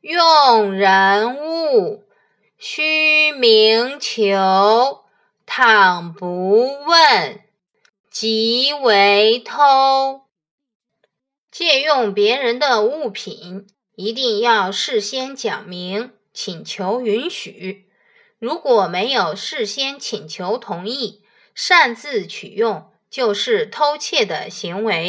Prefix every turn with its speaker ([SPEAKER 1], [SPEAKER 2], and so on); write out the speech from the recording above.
[SPEAKER 1] 用人物，须明求。倘不问，即为偷。借用别人的物品，一定要事先讲明，请求允许。如果没有事先请求同意，擅自取用，就是偷窃的行为。